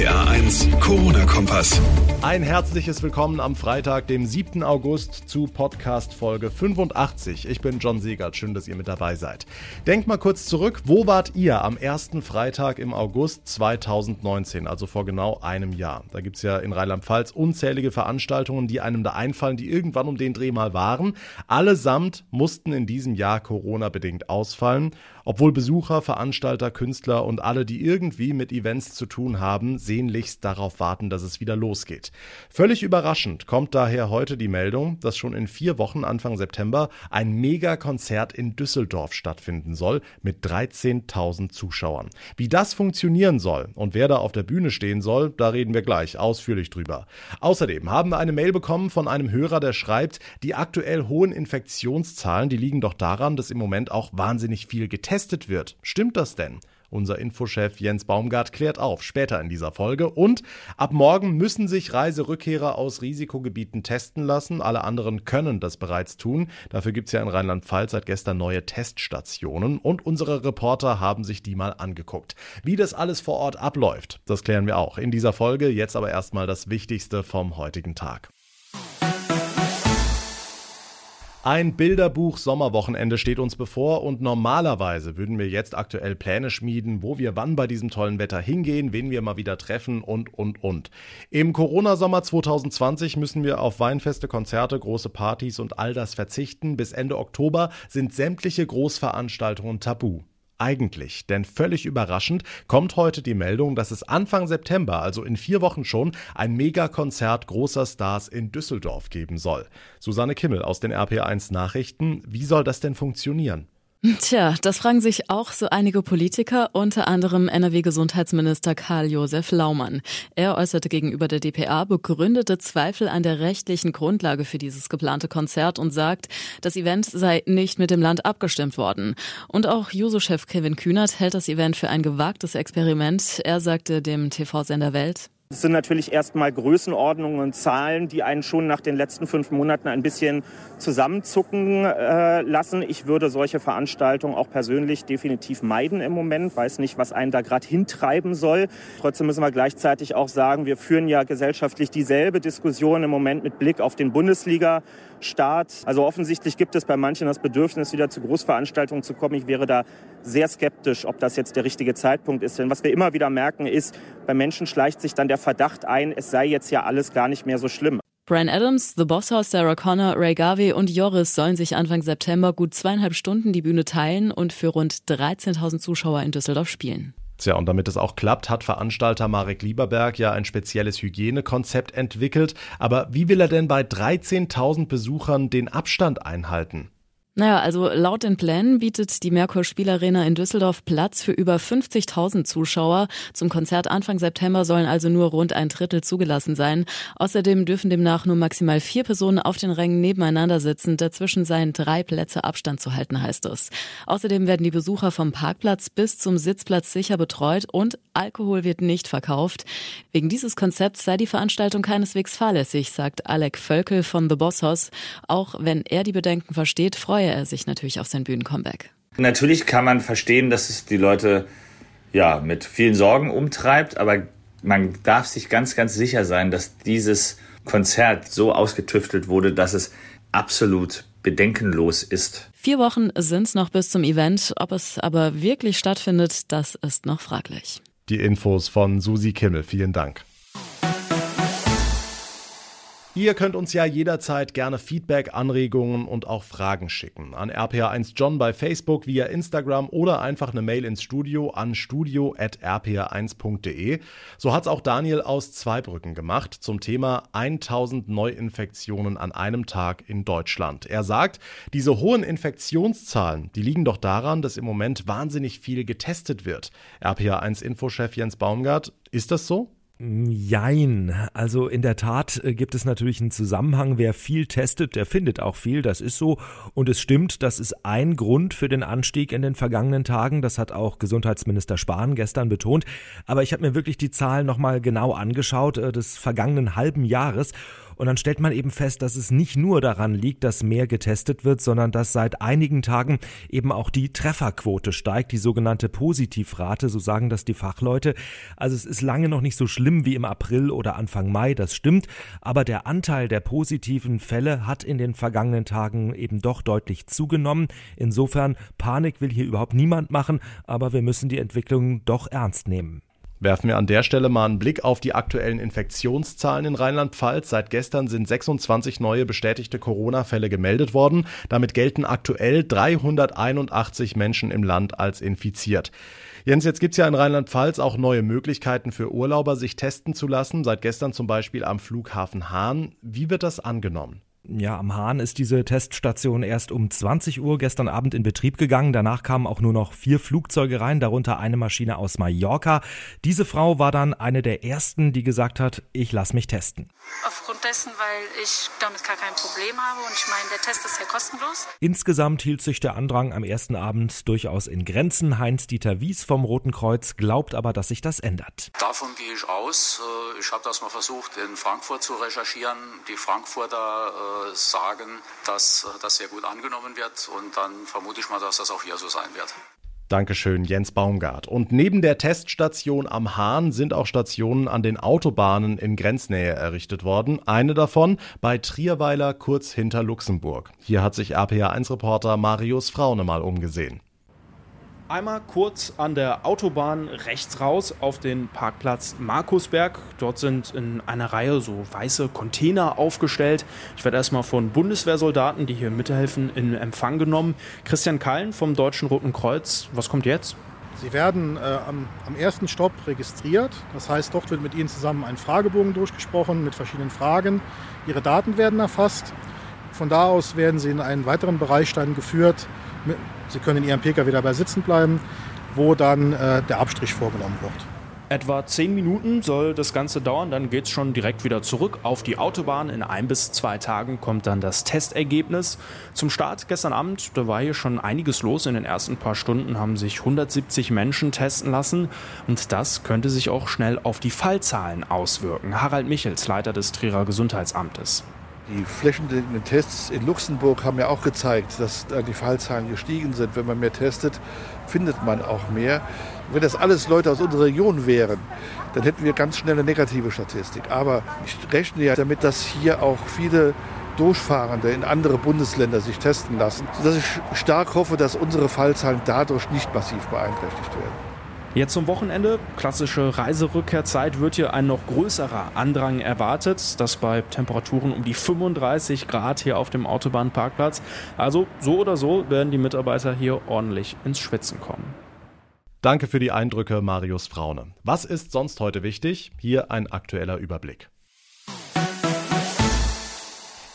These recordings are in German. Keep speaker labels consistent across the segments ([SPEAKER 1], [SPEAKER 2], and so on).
[SPEAKER 1] RPA 1, Corona-Kompass.
[SPEAKER 2] Ein herzliches Willkommen am Freitag, dem 7. August zu Podcast Folge 85. Ich bin John Siegert, schön, dass ihr mit dabei seid. Denkt mal kurz zurück, wo wart ihr am ersten Freitag im August 2019, also vor genau einem Jahr? Da gibt es ja in Rheinland-Pfalz unzählige Veranstaltungen, die einem da einfallen, die irgendwann um den Dreh mal waren. Allesamt mussten in diesem Jahr Corona-bedingt ausfallen, obwohl Besucher, Veranstalter, Künstler und alle, die irgendwie mit Events zu tun haben, sehnlichst darauf warten, dass es wieder losgeht. Völlig überraschend kommt daher heute die Meldung, dass schon in vier Wochen Anfang September ein Megakonzert in Düsseldorf stattfinden soll mit 13.000 Zuschauern. Wie das funktionieren soll und wer da auf der Bühne stehen soll, da reden wir gleich ausführlich drüber. Außerdem haben wir eine Mail bekommen von einem Hörer, der schreibt, die aktuell hohen Infektionszahlen, die liegen doch daran, dass im Moment auch wahnsinnig viel getestet wird. Stimmt das denn? Unser Infochef Jens Baumgart klärt auf, später in dieser Folge. Und ab morgen müssen sich Reiserückkehrer aus Risikogebieten testen lassen. Alle anderen können das bereits tun. Dafür gibt es ja in Rheinland-Pfalz seit gestern neue Teststationen. Und unsere Reporter haben sich die mal angeguckt. Wie das alles vor Ort abläuft, das klären wir auch in dieser Folge. Jetzt aber erstmal das Wichtigste vom heutigen Tag. Ein Bilderbuch Sommerwochenende steht uns bevor und normalerweise würden wir jetzt aktuell Pläne schmieden, wo wir wann bei diesem tollen Wetter hingehen, wen wir mal wieder treffen und, und, und. Im Corona-Sommer 2020 müssen wir auf Weinfeste, Konzerte, große Partys und all das verzichten. Bis Ende Oktober sind sämtliche Großveranstaltungen tabu eigentlich? Denn völlig überraschend kommt heute die Meldung, dass es Anfang September, also in vier Wochen schon, ein Megakonzert großer Stars in Düsseldorf geben soll. Susanne Kimmel aus den RPA1 Nachrichten. Wie soll das denn funktionieren?
[SPEAKER 3] Tja, das fragen sich auch so einige Politiker, unter anderem NRW-Gesundheitsminister Karl-Josef Laumann. Er äußerte gegenüber der DPA begründete Zweifel an der rechtlichen Grundlage für dieses geplante Konzert und sagt, das Event sei nicht mit dem Land abgestimmt worden. Und auch Juso-Chef Kevin Kühnert hält das Event für ein gewagtes Experiment. Er sagte dem TV-Sender Welt,
[SPEAKER 4] es sind natürlich erstmal Größenordnungen und Zahlen, die einen schon nach den letzten fünf Monaten ein bisschen zusammenzucken äh, lassen. Ich würde solche Veranstaltungen auch persönlich definitiv meiden im Moment. Weiß nicht, was einen da gerade hintreiben soll. Trotzdem müssen wir gleichzeitig auch sagen, wir führen ja gesellschaftlich dieselbe Diskussion im Moment mit Blick auf den Bundesliga. Start. Also offensichtlich gibt es bei manchen das Bedürfnis, wieder zu Großveranstaltungen zu kommen. Ich wäre da sehr skeptisch, ob das jetzt der richtige Zeitpunkt ist. Denn was wir immer wieder merken, ist, bei Menschen schleicht sich dann der Verdacht ein, es sei jetzt ja alles gar nicht mehr so schlimm.
[SPEAKER 3] Brian Adams, The Boss House, Sarah Connor, Ray Garvey und Joris sollen sich Anfang September gut zweieinhalb Stunden die Bühne teilen und für rund 13.000 Zuschauer in Düsseldorf spielen.
[SPEAKER 2] Tja, und damit es auch klappt, hat Veranstalter Marek Lieberberg ja ein spezielles Hygienekonzept entwickelt. Aber wie will er denn bei 13.000 Besuchern den Abstand einhalten?
[SPEAKER 3] Naja, also laut den Plänen bietet die Merkur Spielarena in Düsseldorf Platz für über 50.000 Zuschauer. Zum Konzert Anfang September sollen also nur rund ein Drittel zugelassen sein. Außerdem dürfen demnach nur maximal vier Personen auf den Rängen nebeneinander sitzen. Dazwischen seien drei Plätze Abstand zu halten, heißt es. Außerdem werden die Besucher vom Parkplatz bis zum Sitzplatz sicher betreut und Alkohol wird nicht verkauft. Wegen dieses Konzepts sei die Veranstaltung keineswegs fahrlässig, sagt Alec Völkel von The Boss House. Auch wenn er die Bedenken versteht, freue er sich natürlich auf sein Bühnencomeback.
[SPEAKER 5] Natürlich kann man verstehen, dass es die Leute ja mit vielen Sorgen umtreibt, aber man darf sich ganz, ganz sicher sein, dass dieses Konzert so ausgetüftelt wurde, dass es absolut bedenkenlos ist.
[SPEAKER 3] Vier Wochen sind es noch bis zum Event. Ob es aber wirklich stattfindet, das ist noch fraglich.
[SPEAKER 2] Die Infos von Susi Kimmel. Vielen Dank. Ihr könnt uns ja jederzeit gerne Feedback, Anregungen und auch Fragen schicken. An RPA1 John bei Facebook, via Instagram oder einfach eine Mail ins Studio an studio.rpa1.de. So hat es auch Daniel aus Zweibrücken gemacht zum Thema 1000 Neuinfektionen an einem Tag in Deutschland. Er sagt, diese hohen Infektionszahlen, die liegen doch daran, dass im Moment wahnsinnig viel getestet wird. RPA1 Infochef Jens Baumgart, ist das so?
[SPEAKER 6] Jein. Also in der Tat äh, gibt es natürlich einen Zusammenhang. Wer viel testet, der findet auch viel. Das ist so. Und es stimmt, das ist ein Grund für den Anstieg in den vergangenen Tagen. Das hat auch Gesundheitsminister Spahn gestern betont. Aber ich habe mir wirklich die Zahlen nochmal genau angeschaut äh, des vergangenen halben Jahres. Und dann stellt man eben fest, dass es nicht nur daran liegt, dass mehr getestet wird, sondern dass seit einigen Tagen eben auch die Trefferquote steigt, die sogenannte Positivrate, so sagen das die Fachleute. Also es ist lange noch nicht so schlimm wie im April oder Anfang Mai, das stimmt, aber der Anteil der positiven Fälle hat in den vergangenen Tagen eben doch deutlich zugenommen. Insofern Panik will hier überhaupt niemand machen, aber wir müssen die Entwicklung doch ernst nehmen.
[SPEAKER 2] Werfen wir an der Stelle mal einen Blick auf die aktuellen Infektionszahlen in Rheinland-Pfalz. Seit gestern sind 26 neue bestätigte Corona-Fälle gemeldet worden. Damit gelten aktuell 381 Menschen im Land als infiziert. Jens, jetzt gibt es ja in Rheinland-Pfalz auch neue Möglichkeiten für Urlauber, sich testen zu lassen. Seit gestern zum Beispiel am Flughafen Hahn. Wie wird das angenommen?
[SPEAKER 6] Ja, am Hahn ist diese Teststation erst um 20 Uhr gestern Abend in Betrieb gegangen. Danach kamen auch nur noch vier Flugzeuge rein, darunter eine Maschine aus Mallorca. Diese Frau war dann eine der ersten, die gesagt hat, ich lasse mich testen.
[SPEAKER 7] Aufgrund dessen, weil ich damit gar kein Problem habe und ich meine, der Test ist ja kostenlos.
[SPEAKER 6] Insgesamt hielt sich der Andrang am ersten Abend durchaus in Grenzen. Heinz-Dieter Wies vom Roten Kreuz glaubt aber, dass sich das ändert.
[SPEAKER 8] Davon gehe ich aus. Äh, ich habe das mal versucht, in Frankfurt zu recherchieren. Die Frankfurter äh, sagen, dass das sehr gut angenommen wird und dann vermute ich mal, dass das auch hier so sein wird.
[SPEAKER 2] Dankeschön, Jens Baumgart. Und neben der Teststation am Hahn sind auch Stationen an den Autobahnen in Grenznähe errichtet worden. Eine davon bei Trierweiler kurz hinter Luxemburg. Hier hat sich RPA1-Reporter Marius Fraune mal umgesehen.
[SPEAKER 9] Einmal kurz an der Autobahn rechts raus auf den Parkplatz Markusberg. Dort sind in einer Reihe so weiße Container aufgestellt. Ich werde erstmal von Bundeswehrsoldaten, die hier mithelfen, in Empfang genommen. Christian Kallen vom Deutschen Roten Kreuz. Was kommt jetzt?
[SPEAKER 10] Sie werden äh, am, am, ersten Stopp registriert. Das heißt, dort wird mit Ihnen zusammen ein Fragebogen durchgesprochen mit verschiedenen Fragen. Ihre Daten werden erfasst. Von da aus werden Sie in einen weiteren Bereich dann geführt Sie können in Ihrem Pkw dabei sitzen bleiben, wo dann äh, der Abstrich vorgenommen wird.
[SPEAKER 9] Etwa zehn Minuten soll das Ganze dauern, dann geht es schon direkt wieder zurück auf die Autobahn. In ein bis zwei Tagen kommt dann das Testergebnis. Zum Start gestern Abend, da war hier schon einiges los. In den ersten paar Stunden haben sich 170 Menschen testen lassen und das könnte sich auch schnell auf die Fallzahlen auswirken. Harald Michels, Leiter des Trierer Gesundheitsamtes.
[SPEAKER 11] Die flächendeckenden Tests in Luxemburg haben ja auch gezeigt, dass da die Fallzahlen gestiegen sind. Wenn man mehr testet, findet man auch mehr. Wenn das alles Leute aus unserer Region wären, dann hätten wir ganz schnell eine negative Statistik. Aber ich rechne ja damit, dass hier auch viele Durchfahrende in andere Bundesländer sich testen lassen, sodass ich stark hoffe, dass unsere Fallzahlen dadurch nicht massiv beeinträchtigt werden.
[SPEAKER 9] Jetzt zum Wochenende, klassische Reiserückkehrzeit, wird hier ein noch größerer Andrang erwartet. Das bei Temperaturen um die 35 Grad hier auf dem Autobahnparkplatz. Also so oder so werden die Mitarbeiter hier ordentlich ins Schwitzen kommen.
[SPEAKER 2] Danke für die Eindrücke, Marius Fraune. Was ist sonst heute wichtig? Hier ein aktueller Überblick.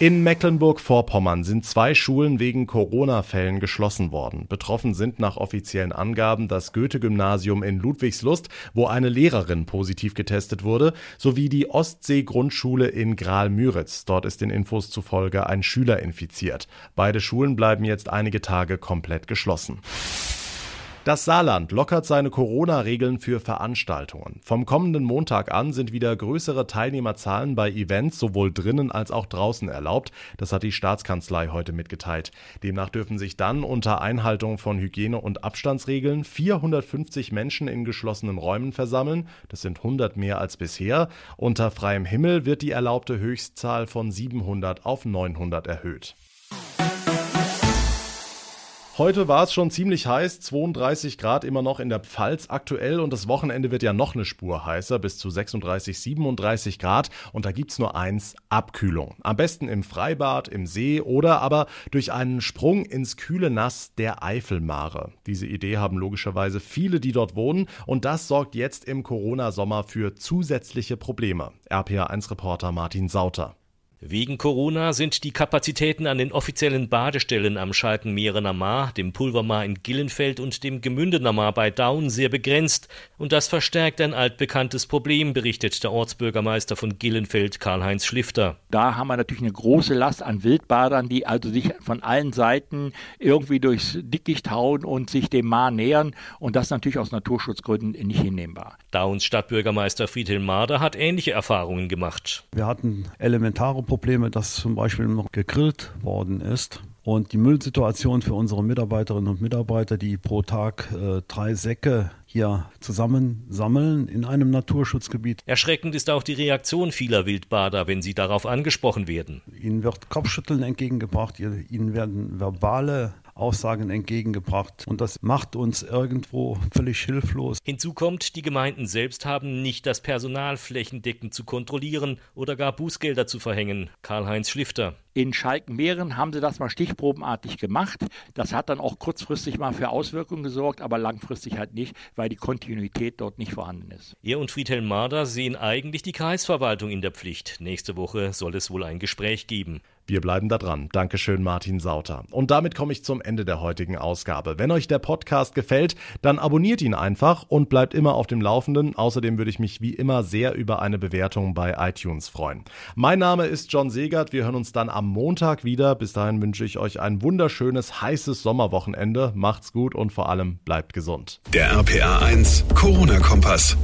[SPEAKER 2] In Mecklenburg-Vorpommern sind zwei Schulen wegen Corona-Fällen geschlossen worden. Betroffen sind nach offiziellen Angaben das Goethe-Gymnasium in Ludwigslust, wo eine Lehrerin positiv getestet wurde, sowie die Ostsee-Grundschule in Graal-Müritz. Dort ist den Infos zufolge ein Schüler infiziert. Beide Schulen bleiben jetzt einige Tage komplett geschlossen. Das Saarland lockert seine Corona-Regeln für Veranstaltungen. Vom kommenden Montag an sind wieder größere Teilnehmerzahlen bei Events sowohl drinnen als auch draußen erlaubt. Das hat die Staatskanzlei heute mitgeteilt. Demnach dürfen sich dann unter Einhaltung von Hygiene- und Abstandsregeln 450 Menschen in geschlossenen Räumen versammeln. Das sind 100 mehr als bisher. Unter freiem Himmel wird die erlaubte Höchstzahl von 700 auf 900 erhöht. Heute war es schon ziemlich heiß, 32 Grad immer noch in der Pfalz aktuell und das Wochenende wird ja noch eine Spur heißer, bis zu 36, 37 Grad und da gibt's nur eins, Abkühlung. Am besten im Freibad, im See oder aber durch einen Sprung ins kühle Nass der Eifelmare. Diese Idee haben logischerweise viele, die dort wohnen und das sorgt jetzt im Corona-Sommer für zusätzliche Probleme. RPA1-Reporter Martin Sauter.
[SPEAKER 12] Wegen Corona sind die Kapazitäten an den offiziellen Badestellen am Schalkenmeerener Maar, dem Pulvermar in Gillenfeld und dem Gemündener Maar bei Daun sehr begrenzt und das verstärkt ein altbekanntes Problem, berichtet der Ortsbürgermeister von Gillenfeld Karl-Heinz Schlifter.
[SPEAKER 13] Da haben wir natürlich eine große Last an Wildbadern, die also sich von allen Seiten irgendwie durchs Dickicht hauen und sich dem Maar nähern und das natürlich aus Naturschutzgründen nicht hinnehmbar.
[SPEAKER 12] Dauns Stadtbürgermeister Friedhelm Marder hat ähnliche Erfahrungen gemacht.
[SPEAKER 14] Wir hatten elementare Probleme, dass zum Beispiel noch gegrillt worden ist. Und die Müllsituation für unsere Mitarbeiterinnen und Mitarbeiter, die pro Tag äh, drei Säcke hier zusammensammeln in einem Naturschutzgebiet.
[SPEAKER 12] Erschreckend ist auch die Reaktion vieler Wildbader, wenn sie darauf angesprochen werden.
[SPEAKER 14] Ihnen wird Kopfschütteln entgegengebracht, ihnen werden verbale Aussagen entgegengebracht. Und das macht uns irgendwo völlig hilflos.
[SPEAKER 12] Hinzu kommt, die Gemeinden selbst haben nicht das Personal flächendeckend zu kontrollieren oder gar Bußgelder zu verhängen. Karl-Heinz Schlifter.
[SPEAKER 13] In Schalkenmeeren haben sie das mal stichprobenartig gemacht. Das hat dann auch kurzfristig mal für Auswirkungen gesorgt, aber langfristig halt nicht, weil die Kontinuität dort nicht vorhanden ist.
[SPEAKER 12] Er und Friedhelm Marder sehen eigentlich die Kreisverwaltung in der Pflicht. Nächste Woche soll es wohl ein Gespräch geben.
[SPEAKER 2] Wir bleiben da dran. Dankeschön, Martin Sauter. Und damit komme ich zum Ende der heutigen Ausgabe. Wenn euch der Podcast gefällt, dann abonniert ihn einfach und bleibt immer auf dem Laufenden. Außerdem würde ich mich wie immer sehr über eine Bewertung bei iTunes freuen. Mein Name ist John Segert. Wir hören uns dann am Montag wieder. Bis dahin wünsche ich euch ein wunderschönes, heißes Sommerwochenende. Macht's gut und vor allem bleibt gesund.
[SPEAKER 1] Der RPA 1 Corona-Kompass.